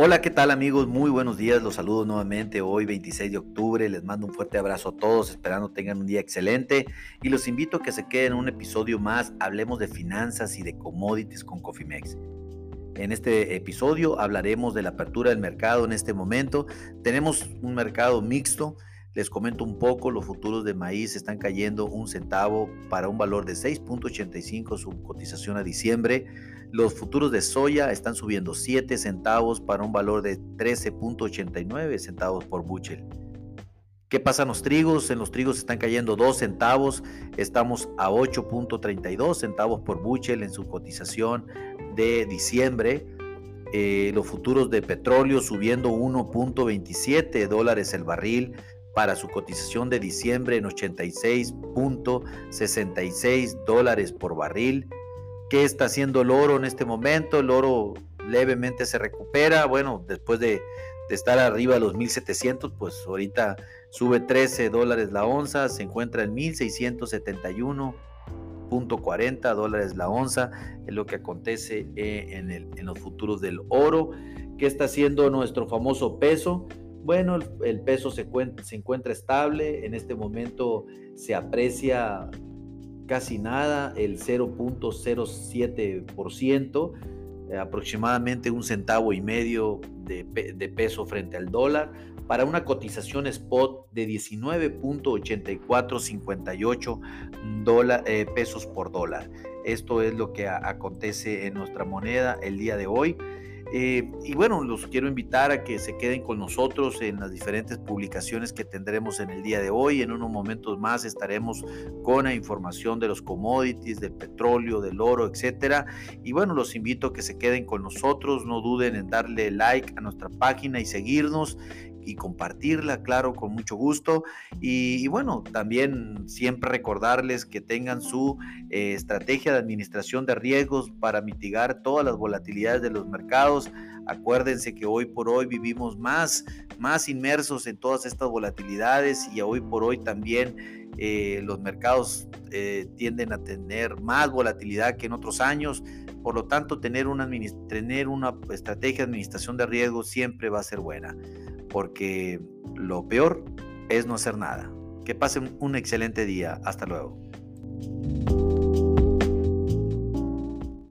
Hola, ¿qué tal amigos? Muy buenos días, los saludo nuevamente hoy 26 de octubre, les mando un fuerte abrazo a todos, esperando tengan un día excelente y los invito a que se queden en un episodio más, hablemos de finanzas y de commodities con Cofimex. En este episodio hablaremos de la apertura del mercado en este momento, tenemos un mercado mixto, les comento un poco, los futuros de maíz están cayendo un centavo para un valor de 6.85 su cotización a diciembre. Los futuros de soya están subiendo 7 centavos para un valor de 13.89 centavos por buchel. ¿Qué pasa en los trigos? En los trigos están cayendo 2 centavos. Estamos a 8.32 centavos por buchel en su cotización de diciembre. Eh, los futuros de petróleo subiendo 1.27 dólares el barril para su cotización de diciembre en 86.66 dólares por barril. ¿Qué está haciendo el oro en este momento? El oro levemente se recupera. Bueno, después de, estar arriba de los 1700, pues ahorita sube 13 dólares la onza, se encuentra en 1671.40 dólares la onza, es lo que acontece eh, en, en los futuros del oro. ¿Qué está haciendo nuestro famoso peso? Bueno, el, peso se, se encuentra estable, en este momento se aprecia casi nada, el 0.07%, eh, aproximadamente un centavo y medio de, peso frente al dólar, para una cotización spot de 19.8458 eh, pesos por dólar. Esto es lo que acontece en nuestra moneda el día de hoy. Eh, y bueno, los quiero invitar a que se queden con nosotros en las diferentes publicaciones que tendremos en el día de hoy. En unos momentos más estaremos con la información de los commodities, del petróleo, del oro, etcétera. Y bueno, los invito a que se queden con nosotros. No duden en darle like a nuestra página y seguirnos y compartirla, claro, con mucho gusto. Y, bueno, también siempre recordarles que tengan su eh, estrategia de administración de riesgos para mitigar todas las volatilidades de los mercados. Acuérdense que hoy por hoy vivimos más, más inmersos en todas estas volatilidades y hoy por hoy también eh, los mercados eh, tienden a tener más volatilidad que en otros años. Por lo tanto, tener una, tener una estrategia de administración de riesgos siempre va a ser buena porque lo peor es no hacer nada. Que pasen un excelente día. Hasta luego.